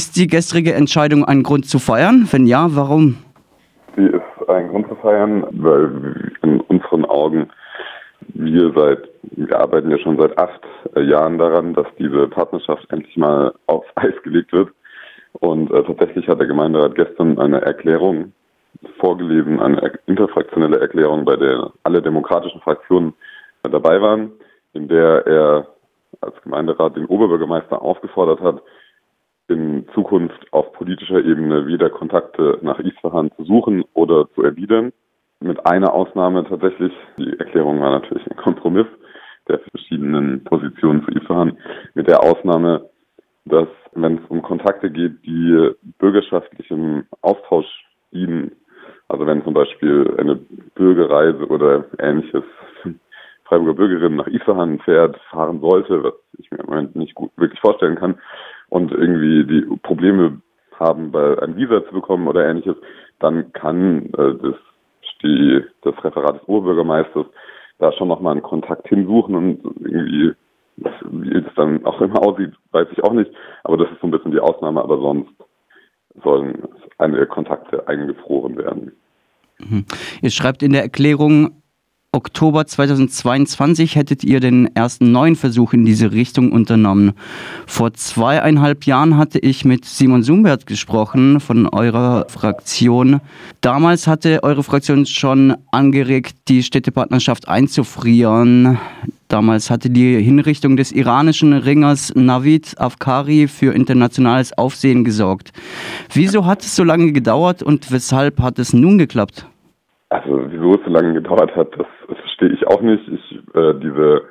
Ist die gestrige Entscheidung ein Grund zu feiern? Wenn ja, warum? Sie ist ein Grund zu feiern, weil in unseren Augen wir seit, wir arbeiten ja schon seit acht Jahren daran, dass diese Partnerschaft endlich mal auf Eis gelegt wird. Und äh, tatsächlich hat der Gemeinderat gestern eine Erklärung vorgelesen, eine interfraktionelle Erklärung, bei der alle demokratischen Fraktionen dabei waren, in der er als Gemeinderat den Oberbürgermeister aufgefordert hat, in Zukunft auf politischer Ebene wieder Kontakte nach Isfahan zu suchen oder zu erwidern. Mit einer Ausnahme tatsächlich. Die Erklärung war natürlich ein Kompromiss der verschiedenen Positionen zu Isfahan. Mit der Ausnahme, dass wenn es um Kontakte geht, die bürgerschaftlichem Austausch dienen, also wenn zum Beispiel eine Bürgerreise oder ähnliches Freiburger Bürgerin nach Isfahan fährt, fahren sollte, was ich mir im Moment nicht gut wirklich vorstellen kann, und irgendwie die Probleme haben, bei ein Visa zu bekommen oder ähnliches, dann kann äh, das, die, das Referat des Oberbürgermeisters da schon nochmal einen Kontakt hinsuchen und irgendwie, wie es dann auch immer aussieht, weiß ich auch nicht. Aber das ist so ein bisschen die Ausnahme, aber sonst sollen einige Kontakte eingefroren werden. Ihr schreibt in der Erklärung, Oktober 2022 hättet ihr den ersten neuen Versuch in diese Richtung unternommen. Vor zweieinhalb Jahren hatte ich mit Simon Sumbert gesprochen von eurer Fraktion. Damals hatte eure Fraktion schon angeregt, die Städtepartnerschaft einzufrieren. Damals hatte die Hinrichtung des iranischen Ringers Navid Afkari für internationales Aufsehen gesorgt. Wieso hat es so lange gedauert und weshalb hat es nun geklappt? Also wieso es so lange gedauert hat, das, verstehe ich auch nicht. Ich äh, diese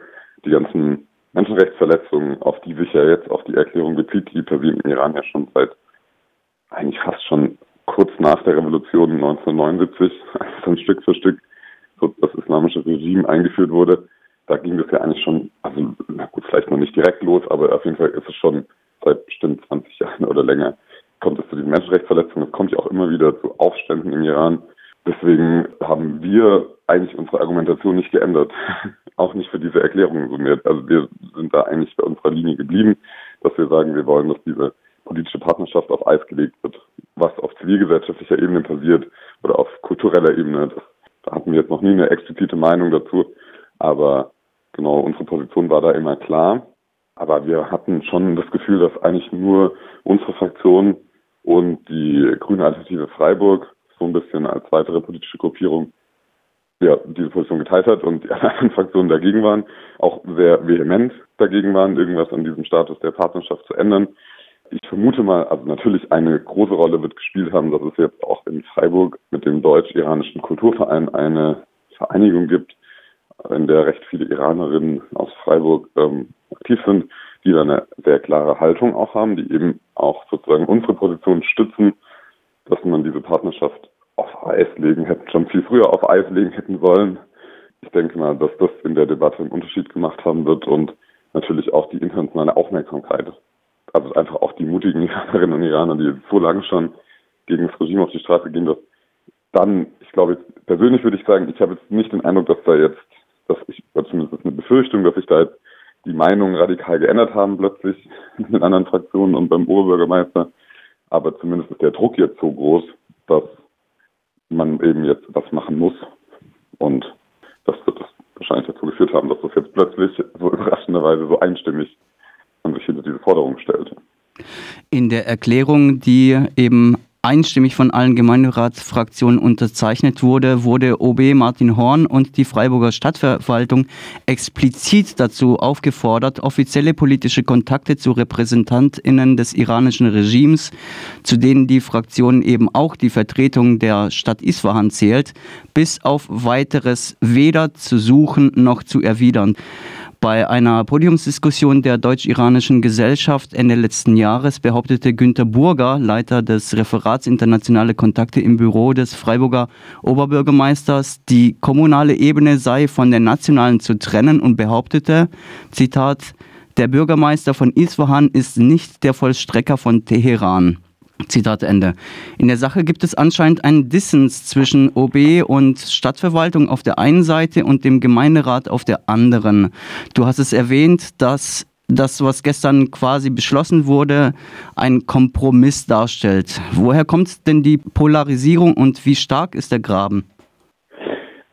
die ganzen Menschenrechtsverletzungen, auf die sich ja jetzt auch die Erklärung bezieht, die passieren im Iran ja schon seit eigentlich fast schon kurz nach der Revolution 1979, als dann Stück für Stück so das islamische Regime eingeführt wurde. Da ging das ja eigentlich schon, also na gut, vielleicht noch nicht direkt los, aber auf jeden Fall ist es schon seit bestimmt 20 Jahren oder länger kommt es zu diesen Menschenrechtsverletzungen. Es kommt ja auch immer wieder zu Aufständen im Iran. Deswegen haben wir eigentlich unsere Argumentation nicht geändert. auch nicht für diese Erklärung summiert. Also wir sind da eigentlich bei unserer Linie geblieben, dass wir sagen, wir wollen, dass diese politische Partnerschaft auf Eis gelegt wird. Was auf zivilgesellschaftlicher Ebene passiert oder auf kultureller Ebene, da hatten wir jetzt noch nie eine explizite Meinung dazu. Aber genau, unsere Position war da immer klar. Aber wir hatten schon das Gefühl, dass eigentlich nur unsere Fraktion und die Grüne Alternative Freiburg so ein bisschen als weitere politische Gruppierung ja, diese Position geteilt hat und die anderen Fraktionen dagegen waren, auch sehr vehement dagegen waren, irgendwas an diesem Status der Partnerschaft zu ändern. Ich vermute mal, also natürlich eine große Rolle wird gespielt haben, dass es jetzt auch in Freiburg mit dem deutsch-iranischen Kulturverein eine Vereinigung gibt, in der recht viele Iranerinnen aus Freiburg ähm, aktiv sind, die da eine sehr klare Haltung auch haben, die eben auch sozusagen unsere Position stützen dass man diese Partnerschaft auf Eis legen hätte, schon viel früher auf Eis legen hätten sollen. Ich denke mal, dass das in der Debatte einen Unterschied gemacht haben wird und natürlich auch die internationale Aufmerksamkeit. Also einfach auch die mutigen Iranerinnen und Iraner, die so lange schon gegen das Regime auf die Straße gehen, dass dann, ich glaube, persönlich würde ich sagen, ich habe jetzt nicht den Eindruck, dass da jetzt, dass ich, zumindest eine Befürchtung, dass sich da jetzt die Meinungen radikal geändert haben plötzlich in den anderen Fraktionen und beim Oberbürgermeister. Aber zumindest ist der Druck jetzt so groß, dass man eben jetzt was machen muss. Und das wird es wahrscheinlich dazu geführt haben, dass das jetzt plötzlich so überraschenderweise so einstimmig man sich hinter diese Forderung stellt. In der Erklärung, die eben einstimmig von allen Gemeinderatsfraktionen unterzeichnet wurde, wurde OB Martin Horn und die Freiburger Stadtverwaltung explizit dazu aufgefordert, offizielle politische Kontakte zu Repräsentantinnen des iranischen Regimes, zu denen die Fraktion eben auch die Vertretung der Stadt Isfahan zählt, bis auf weiteres weder zu suchen noch zu erwidern. Bei einer Podiumsdiskussion der deutsch-iranischen Gesellschaft Ende letzten Jahres behauptete Günter Burger, Leiter des Referats Internationale Kontakte im Büro des Freiburger Oberbürgermeisters, die kommunale Ebene sei von der nationalen zu trennen und behauptete, Zitat, der Bürgermeister von Isfahan ist nicht der Vollstrecker von Teheran. Zitat Ende. In der Sache gibt es anscheinend einen Dissens zwischen OB und Stadtverwaltung auf der einen Seite und dem Gemeinderat auf der anderen. Du hast es erwähnt, dass das, was gestern quasi beschlossen wurde, ein Kompromiss darstellt. Woher kommt denn die Polarisierung und wie stark ist der Graben?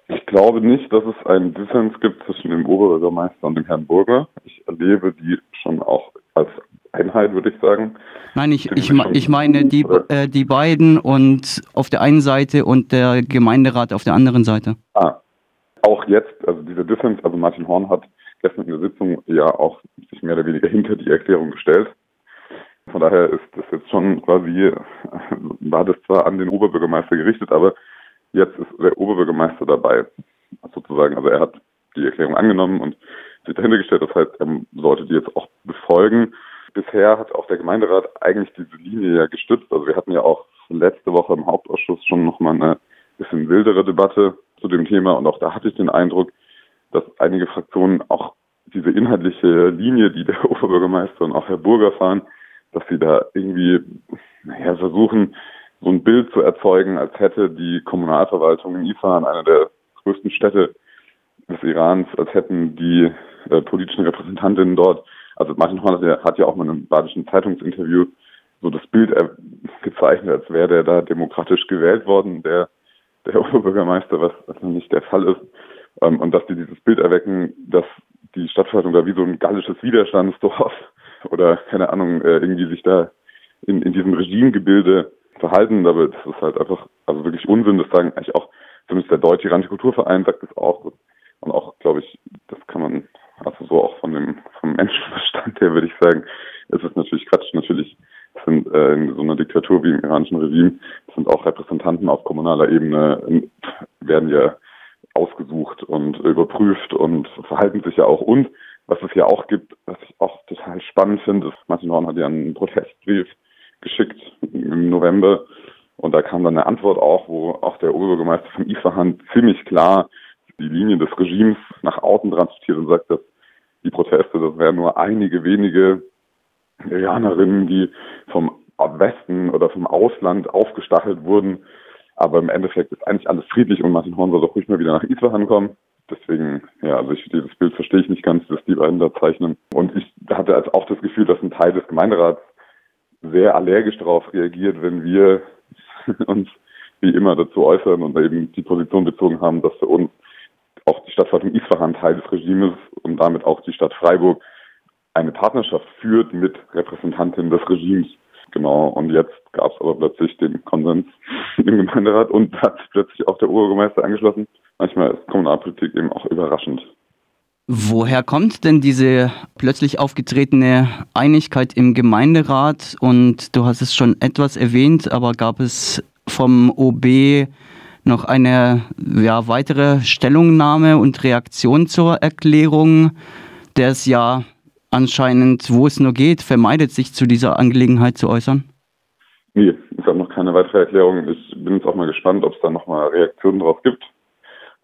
Ich glaube nicht, dass es einen Dissens gibt zwischen dem Oberbürgermeister und dem Herrn Burger. Ich erlebe die schon auch als Einheit, würde ich sagen. Nein, ich, ich, ich meine die, äh, die beiden und auf der einen Seite und der Gemeinderat auf der anderen Seite. Ah, auch jetzt, also dieser Dissens, also Martin Horn hat gestern in der Sitzung ja auch sich mehr oder weniger hinter die Erklärung gestellt. Von daher ist das jetzt schon quasi, war das zwar an den Oberbürgermeister gerichtet, aber jetzt ist der Oberbürgermeister dabei, sozusagen. Also er hat die Erklärung angenommen und sich dahinter gestellt. Das heißt, er sollte die jetzt auch befolgen. Bisher hat auch der Gemeinderat eigentlich diese Linie ja gestützt. Also wir hatten ja auch letzte Woche im Hauptausschuss schon nochmal eine bisschen wildere Debatte zu dem Thema und auch da hatte ich den Eindruck, dass einige Fraktionen auch diese inhaltliche Linie, die der Oberbürgermeister und auch Herr Burger fahren, dass sie da irgendwie naja, versuchen, so ein Bild zu erzeugen, als hätte die Kommunalverwaltung in Isfahan, einer der größten Städte des Irans, als hätten die äh, politischen Repräsentantinnen dort, also Martin Horn hat ja auch mal in einem badischen Zeitungsinterview so das Bild gezeichnet, als wäre der da demokratisch gewählt worden, der, der Oberbürgermeister, was, was nicht der Fall ist. Ähm, und dass die dieses Bild erwecken, dass die Stadtverwaltung da wie so ein gallisches Widerstandsdorf oder keine Ahnung, äh, irgendwie sich da in, in diesem Regimegebilde verhalten, aber das ist halt einfach, also wirklich Unsinn, das sagen eigentlich auch, zumindest der Deutsche Iranische Kulturverein sagt das auch. Und auch, glaube ich, das kann man, also so auch von dem, vom Menschenverstand her würde ich sagen, es ist natürlich Quatsch, natürlich sind äh, in so einer Diktatur wie im iranischen Regime, sind auch Repräsentanten auf kommunaler Ebene, werden ja ausgesucht und überprüft und verhalten sich ja auch. Und was es ja auch gibt, was ich auch total spannend finde, ist, Martin Horn hat ja einen Protestbrief geschickt im November und da kam dann eine Antwort auch, wo auch der Oberbürgermeister von Isfahan ziemlich klar die Linie des Regimes nach außen transportiert und sagt, dass die Proteste, das wären nur einige wenige Iranerinnen, die vom Westen oder vom Ausland aufgestachelt wurden, aber im Endeffekt ist eigentlich alles friedlich und Martin Horn soll doch ruhig mal wieder nach Isfahan kommen. Deswegen, ja, also ich, dieses Bild verstehe ich nicht ganz, dass die beiden da zeichnen. Und ich hatte als auch das Gefühl, dass ein Teil des Gemeinderats sehr allergisch darauf reagiert, wenn wir uns wie immer dazu äußern und eben die Position bezogen haben, dass für uns auch die Stadtverwaltung Isfahan Teil des Regimes und damit auch die Stadt Freiburg eine Partnerschaft führt mit Repräsentantinnen des Regimes. Genau, und jetzt gab es aber plötzlich den Konsens im Gemeinderat und hat plötzlich auch der Oberbürgermeister angeschlossen. Manchmal ist Kommunalpolitik eben auch überraschend. Woher kommt denn diese plötzlich aufgetretene Einigkeit im Gemeinderat? Und du hast es schon etwas erwähnt, aber gab es vom OB noch eine ja, weitere Stellungnahme und Reaktion zur Erklärung, der es ja anscheinend, wo es nur geht, vermeidet, sich zu dieser Angelegenheit zu äußern? Nee, es gab noch keine weitere Erklärung. Ich bin jetzt auch mal gespannt, ob es da nochmal Reaktionen drauf gibt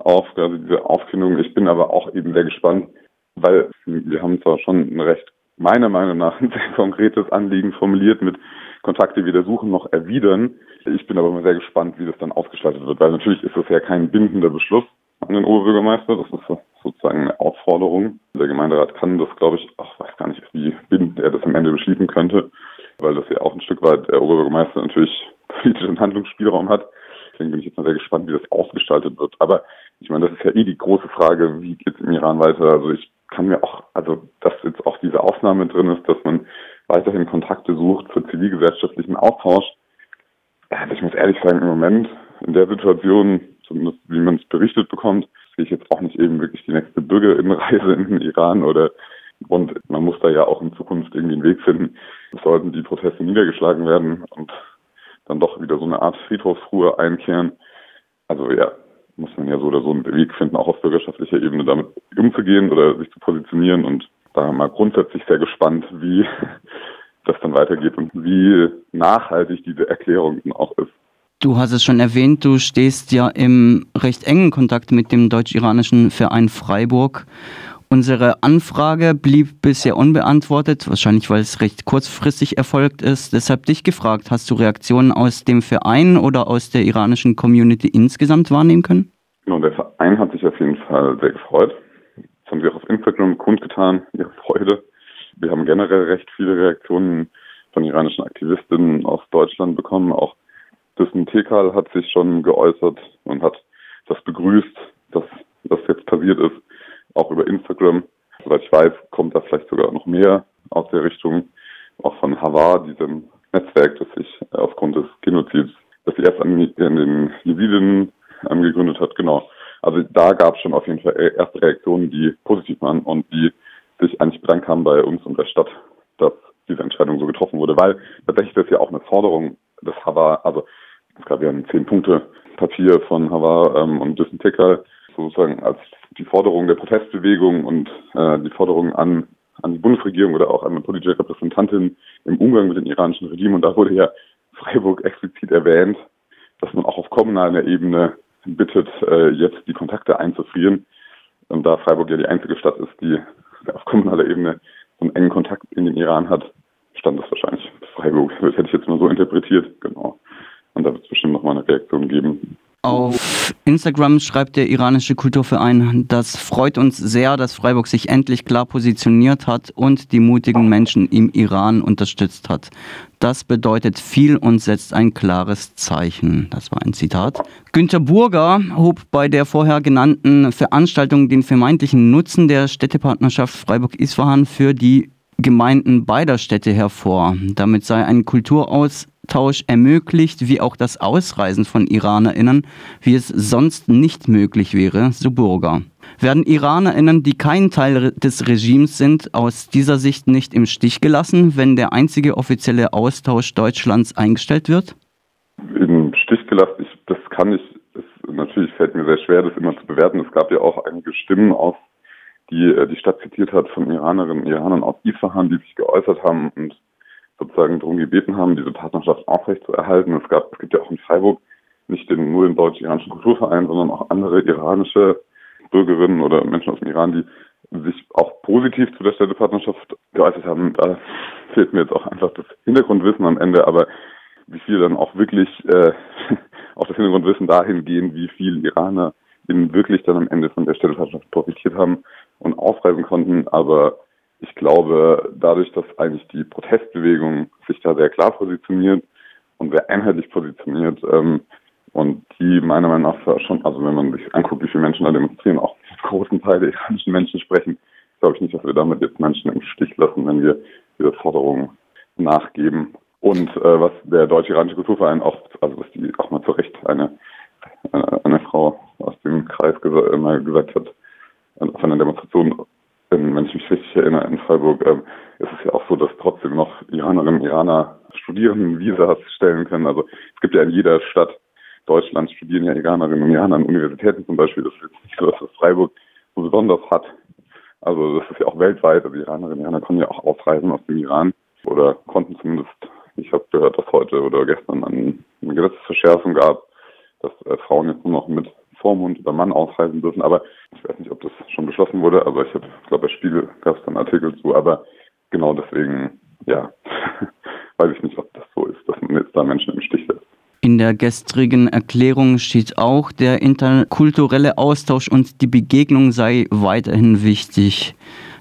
auf also diese Aufkündigung. Ich bin aber auch eben sehr gespannt, weil wir haben zwar schon ein recht, meiner Meinung nach, ein sehr konkretes Anliegen formuliert mit Kontakte wieder suchen, noch erwidern. Ich bin aber mal sehr gespannt, wie das dann ausgestaltet wird, weil natürlich ist das ja kein bindender Beschluss an den Oberbürgermeister. Das ist sozusagen eine Aufforderung. Der Gemeinderat kann das, glaube ich, ach, weiß gar nicht, wie bindend er das am Ende beschließen könnte, weil das ja auch ein Stück weit der Oberbürgermeister natürlich politischen Handlungsspielraum hat. Deswegen bin ich jetzt mal sehr gespannt, wie das ausgestaltet wird. Aber ich meine, das ist ja eh die große Frage, wie geht es im Iran weiter? Also ich kann mir auch, also dass jetzt auch diese Aufnahme drin ist, dass man weiterhin Kontakte sucht für zivilgesellschaftlichen Austausch. Also ich muss ehrlich sagen, im Moment in der Situation, zumindest wie man es berichtet bekommt, sehe ich jetzt auch nicht eben wirklich die nächste Bürgerinnenreise in den Iran oder und man muss da ja auch in Zukunft irgendwie einen Weg finden. Sollten die Proteste niedergeschlagen werden und dann doch wieder so eine Art Friedhofsruhe einkehren. Also ja, muss man ja so oder so einen Weg finden, auch auf bürgerschaftlicher Ebene damit umzugehen oder sich zu positionieren und da mal grundsätzlich sehr gespannt, wie das dann weitergeht und wie nachhaltig diese Erklärung auch ist. Du hast es schon erwähnt, du stehst ja im recht engen Kontakt mit dem deutsch-iranischen Verein Freiburg. Unsere Anfrage blieb bisher unbeantwortet, wahrscheinlich weil es recht kurzfristig erfolgt ist. Deshalb dich gefragt, hast du Reaktionen aus dem Verein oder aus der iranischen Community insgesamt wahrnehmen können? Genau, der Verein hat sich auf jeden Fall sehr gefreut. Das haben sie auch auf Instagram kundgetan, ihre Freude. Wir haben generell recht viele Reaktionen von iranischen Aktivistinnen aus Deutschland bekommen. Auch Düssen Tekal hat sich schon geäußert und hat das begrüßt, dass das jetzt passiert ist, auch über Instagram. Soweit ich weiß, kommt da vielleicht sogar noch mehr aus der Richtung, auch von Havar, diesem Netzwerk, das sich aufgrund des Genozids, das erst an, den Jesiden gegründet hat, genau. Also da gab es schon auf jeden Fall erste Reaktionen, die positiv waren und die sich eigentlich haben bei uns und der Stadt, dass diese Entscheidung so getroffen wurde, weil tatsächlich das ja auch eine Forderung des Havar, also es gab ja ein Zehn-Punkte-Papier von Havar ähm, und Düssen Ticker, sozusagen als die Forderung der Protestbewegung und äh, die Forderung an, an die Bundesregierung oder auch an eine politische Repräsentantin im Umgang mit dem iranischen Regime. Und da wurde ja Freiburg explizit erwähnt, dass man auch auf kommunaler Ebene bittet, äh, jetzt die Kontakte einzufrieren. Und da Freiburg ja die einzige Stadt ist, die auf kommunaler Ebene einen engen Kontakt in den Iran hat, stand das wahrscheinlich Freiburg. Das hätte ich jetzt mal so interpretiert, genau. Und da wird es bestimmt nochmal eine Reaktion geben. Auf Instagram schreibt der iranische Kulturverein, das freut uns sehr, dass Freiburg sich endlich klar positioniert hat und die mutigen Menschen im Iran unterstützt hat. Das bedeutet viel und setzt ein klares Zeichen. Das war ein Zitat. Günter Burger hob bei der vorher genannten Veranstaltung den vermeintlichen Nutzen der Städtepartnerschaft Freiburg-Isfahan für die Gemeinden beider Städte hervor. Damit sei ein Kulturaus Austausch ermöglicht, wie auch das Ausreisen von IranerInnen, wie es sonst nicht möglich wäre, so Burger. Werden IranerInnen, die kein Teil des Regimes sind, aus dieser Sicht nicht im Stich gelassen, wenn der einzige offizielle Austausch Deutschlands eingestellt wird? Im Stich gelassen, ich, das kann ich, es, natürlich fällt mir sehr schwer, das immer zu bewerten. Es gab ja auch einige Stimmen aus, die äh, die Stadt zitiert hat von Iranerinnen und Iranern aus Isfahan, die sich geäußert haben und sozusagen darum gebeten haben, diese Partnerschaft aufrechtzuerhalten. Es gab, es gibt ja auch in Freiburg nicht den, nur den deutsch-iranischen Kulturverein, sondern auch andere iranische Bürgerinnen oder Menschen aus dem Iran, die sich auch positiv zu der Städtepartnerschaft geäußert haben. Da fehlt mir jetzt auch einfach das Hintergrundwissen am Ende, aber wie viel dann auch wirklich äh, auch das Hintergrundwissen dahin gehen, wie viel Iraner eben wirklich dann am Ende von der Städtepartnerschaft profitiert haben und aufreisen konnten. Aber ich glaube, dadurch, dass eigentlich die Protestbewegung sich da sehr klar positioniert und sehr einheitlich positioniert ähm, und die meiner Meinung nach schon, also wenn man sich anguckt, wie viele Menschen da demonstrieren, auch einen großen Teil der iranischen Menschen sprechen, glaube ich nicht, dass wir damit jetzt Menschen im Stich lassen, wenn wir dieser Forderung nachgeben. Und äh, was der Deutsche-Iranische Kulturverein auch, also was die auch mal zu Recht eine, eine, äh, eine Frau aus dem Kreis gesagt, mal gesagt hat, auf einer Demonstration wenn ich mich richtig erinnere, in Freiburg ähm, ist es ja auch so, dass trotzdem noch Iranerinnen und Iraner studieren, Visas stellen können. Also es gibt ja in jeder Stadt Deutschlands studieren ja Iranerinnen und Iraner an Universitäten zum Beispiel. Das ist jetzt nicht so, dass das Freiburg so besonders hat. Also das ist ja auch weltweit. Also Iranerinnen und Iraner können ja auch ausreisen aus dem Iran oder konnten zumindest. Ich habe gehört, dass heute oder gestern eine Gesetzesverschärfung gab, dass äh, Frauen jetzt nur noch mit Vormund oder Mann ausreisen dürfen. Aber ich weiß nicht, ob das schon beschlossen wurde, aber ich habe, glaube, bei Spiegel gab es dann Artikel zu. Aber genau deswegen, ja, weiß ich nicht, ob das so ist, dass man jetzt da Menschen im Stich lässt. In der gestrigen Erklärung steht auch, der interkulturelle Austausch und die Begegnung sei weiterhin wichtig.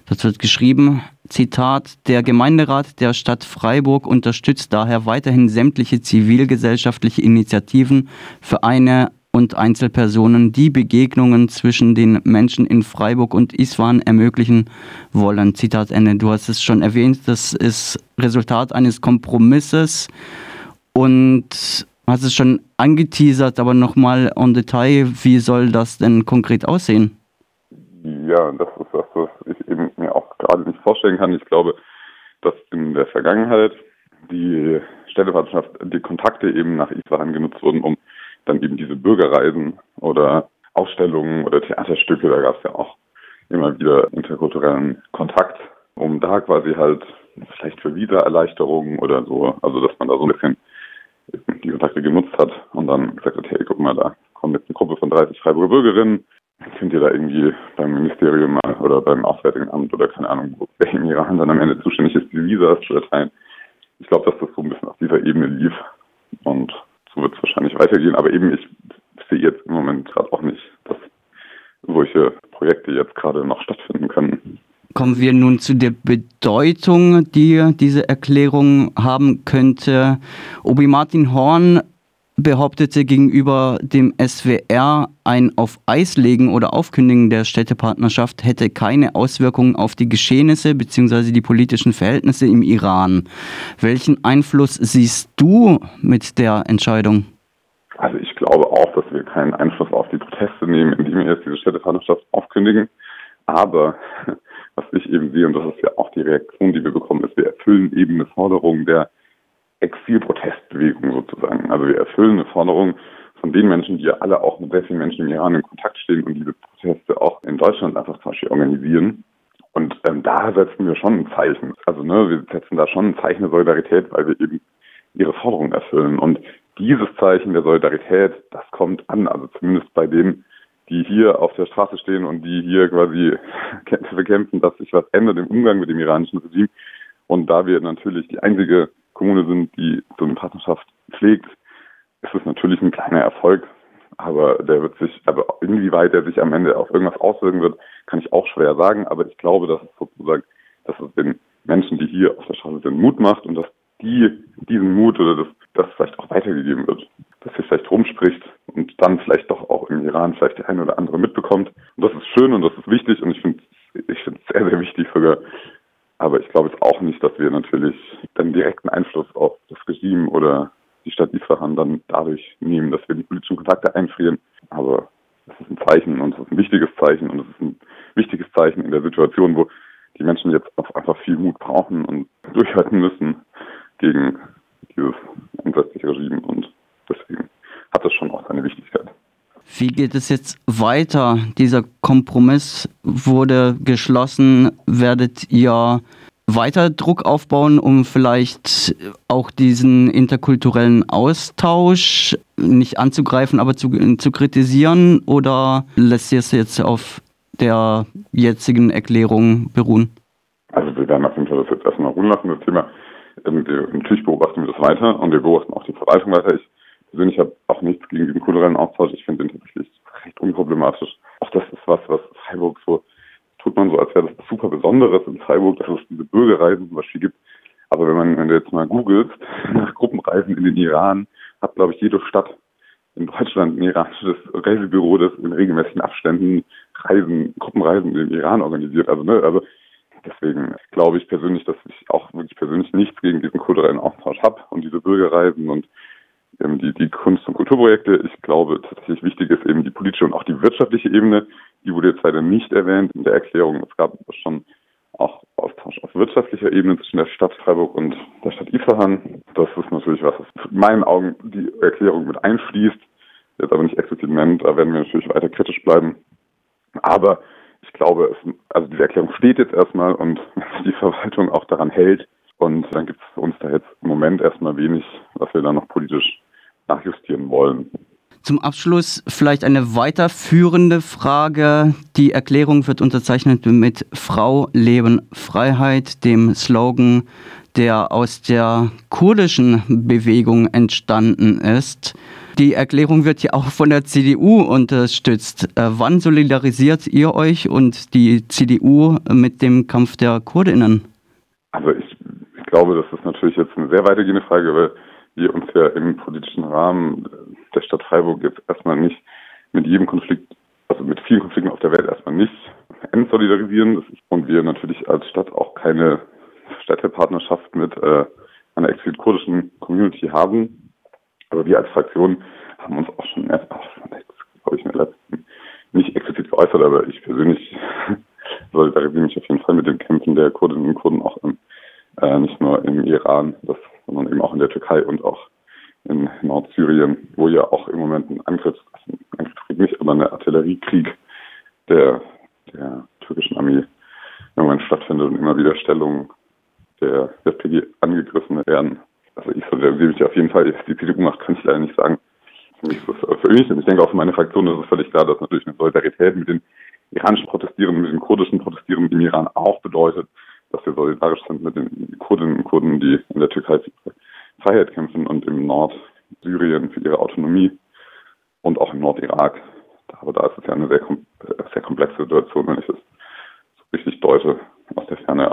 Das wird geschrieben, Zitat, der Gemeinderat der Stadt Freiburg unterstützt daher weiterhin sämtliche zivilgesellschaftliche Initiativen, Vereine, und Einzelpersonen, die Begegnungen zwischen den Menschen in Freiburg und Isfahan ermöglichen wollen. Zitat Ende. Du hast es schon erwähnt, das ist Resultat eines Kompromisses und hast es schon angeteasert, aber nochmal en Detail, wie soll das denn konkret aussehen? Ja, das ist das, was ich eben mir auch gerade nicht vorstellen kann. Ich glaube, dass in der Vergangenheit die Städtepartnerschaft, die Kontakte eben nach Isfahan genutzt wurden, um dann eben diese Bürgerreisen oder Ausstellungen oder Theaterstücke, da gab es ja auch immer wieder interkulturellen Kontakt, um da quasi halt vielleicht für Wiedererleichterungen oder so, also dass man da so ein bisschen die Kontakte genutzt hat und dann gesagt hat, hey, guck mal, da kommt jetzt eine Gruppe von 30 Freiburger Bürgerinnen, könnt ihr da irgendwie beim Ministerium oder beim Auswärtigen Amt oder keine Ahnung, wer in ihrer Hand dann am Ende zuständig ist, die Visas zu erteilen. Ich glaube, dass das so ein bisschen auf dieser Ebene lief und so wird es wahrscheinlich weitergehen. Aber eben, ich sehe jetzt im Moment gerade auch nicht, dass solche Projekte jetzt gerade noch stattfinden können. Kommen wir nun zu der Bedeutung, die diese Erklärung haben könnte. Obi Martin Horn behauptete gegenüber dem SWR, ein auf Eis legen oder Aufkündigen der Städtepartnerschaft hätte keine Auswirkungen auf die Geschehnisse bzw. die politischen Verhältnisse im Iran. Welchen Einfluss siehst du mit der Entscheidung? Also ich glaube auch, dass wir keinen Einfluss auf die Proteste nehmen, indem wir jetzt diese Städtepartnerschaft aufkündigen. Aber was ich eben sehe, und das ist ja auch die Reaktion, die wir bekommen, ist, wir erfüllen eben eine Forderung der Exilprotestbewegung sozusagen. Also wir erfüllen eine Forderung von den Menschen, die ja alle auch mit sehr vielen Menschen im Iran in Kontakt stehen und diese Proteste auch in Deutschland einfach zum Beispiel organisieren. Und ähm, da setzen wir schon ein Zeichen. Also ne, wir setzen da schon ein Zeichen der Solidarität, weil wir eben ihre Forderungen erfüllen. Und dieses Zeichen der Solidarität, das kommt an, also zumindest bei denen, die hier auf der Straße stehen und die hier quasi dafür kämpfen, dass sich was ändert im Umgang mit dem iranischen Regime. Und da wir natürlich die einzige Kommune sind, die so eine Partnerschaft pflegt, ist es natürlich ein kleiner Erfolg. Aber der wird sich, aber inwieweit er sich am Ende auf irgendwas auswirken wird, kann ich auch schwer sagen. Aber ich glaube, dass es sozusagen, dass es den Menschen, die hier auf der Straße sind, Mut macht und dass die diesen Mut oder das, das vielleicht auch weitergegeben wird. Dass sich vielleicht rumspricht und dann vielleicht doch auch im Iran vielleicht der eine oder andere mitbekommt. Und das ist schön und das ist wichtig und ich finde ich finde es sehr, sehr wichtig sogar. Aber ich glaube jetzt auch nicht, dass wir natürlich dann direkten Einfluss auf das Regime oder die Stadt Isfahan dann dadurch nehmen, dass wir die politischen Kontakte einfrieren. Aber es ist ein Zeichen und es ist ein wichtiges Zeichen und es ist ein wichtiges Zeichen in der Situation, wo die Menschen jetzt auch einfach viel Mut brauchen und durchhalten müssen gegen dieses entsetzliche Regime und deswegen hat es schon auch seine Wichtigkeit. Wie geht es jetzt weiter? Dieser Kompromiss wurde geschlossen. Werdet ihr weiter Druck aufbauen, um vielleicht auch diesen interkulturellen Austausch nicht anzugreifen, aber zu, zu kritisieren? Oder lässt ihr es jetzt auf der jetzigen Erklärung beruhen? Also wir werden auf jeden Fall das jetzt erstmal ruhen lassen, das Thema. Ähm, natürlich beobachten wir das weiter und wir beobachten auch die Verwaltung weiter. Ich persönlich habe auch nichts gegen den kulturellen Austausch. Ich finde den tatsächlich recht unproblematisch. Auch das ist was, was Freiburg so tut man so, als wäre das super Besonderes in Freiburg, dass es diese Bürgerreisen zum Beispiel gibt. Aber wenn man, wenn du jetzt mal googelst nach Gruppenreisen in den Iran, hat glaube ich jede Stadt in Deutschland ein iranisches Reisebüro, das in regelmäßigen Abständen Reisen, Gruppenreisen in den Iran organisiert. Also, ne, also deswegen glaube ich persönlich, dass ich auch wirklich persönlich nichts gegen diesen kulturellen Austausch habe und diese Bürgerreisen und ähm, die, die Kunst- und Kulturprojekte. Ich glaube, tatsächlich wichtig ist eben die politische und auch die wirtschaftliche Ebene. Die wurde jetzt leider nicht erwähnt in der Erklärung. Es gab schon auch Austausch auf wirtschaftlicher Ebene zwischen der Stadt Freiburg und der Stadt Isfahan. Das ist natürlich was, was in meinen Augen die Erklärung mit einfließt, jetzt aber nicht explizit nennt. Da werden wir natürlich weiter kritisch bleiben. Aber ich glaube, es, also diese Erklärung steht jetzt erstmal und die Verwaltung auch daran hält. Und dann gibt es für uns da jetzt im Moment erstmal wenig, was wir da noch politisch nachjustieren wollen. Zum Abschluss vielleicht eine weiterführende Frage. Die Erklärung wird unterzeichnet mit Frau, Leben, Freiheit, dem Slogan, der aus der kurdischen Bewegung entstanden ist. Die Erklärung wird ja auch von der CDU unterstützt. Äh, wann solidarisiert ihr euch und die CDU mit dem Kampf der Kurdinnen? Also ich, ich glaube, das ist natürlich jetzt eine sehr weitergehende Frage, weil wir uns ja im politischen Rahmen der Stadt Freiburg jetzt erstmal nicht mit jedem Konflikt, also mit vielen Konflikten auf der Welt erstmal nicht entsolidarisieren. und wir natürlich als Stadt auch keine Städtepartnerschaft mit äh, einer explizit kurdischen Community haben. Aber wir als Fraktion haben uns auch schon glaube ich, in der letzten nicht explizit geäußert, aber ich persönlich solidarisiere mich auf jeden Fall mit den Kämpfen der Kurdinnen und Kurden auch im, äh, nicht nur im Iran, das, sondern eben auch in der Türkei und auch in Nordsyrien, wo ja auch im Moment ein Angriff, ein Angriffskrieg nicht, aber ein Artilleriekrieg der, der türkischen Armee im Moment stattfindet und immer wieder Stellungen der SPD angegriffen werden. Also ich solidariere mich auf jeden Fall, die CDU macht, kann ich leider nicht sagen. Für mich, ist das, für mich und ich denke auch für meine Fraktion ist es völlig klar, dass natürlich eine Solidarität mit den iranischen Protestierenden, mit den kurdischen Protestierenden im Iran auch bedeutet, dass wir solidarisch sind mit den Kurdinnen und Kurden, die in der Türkei Freiheit kämpfen und im Nordsyrien für ihre Autonomie und auch im Nordirak. Aber da ist es ja eine sehr, sehr komplexe Situation, wenn ich es so richtig deute. aus der Ferne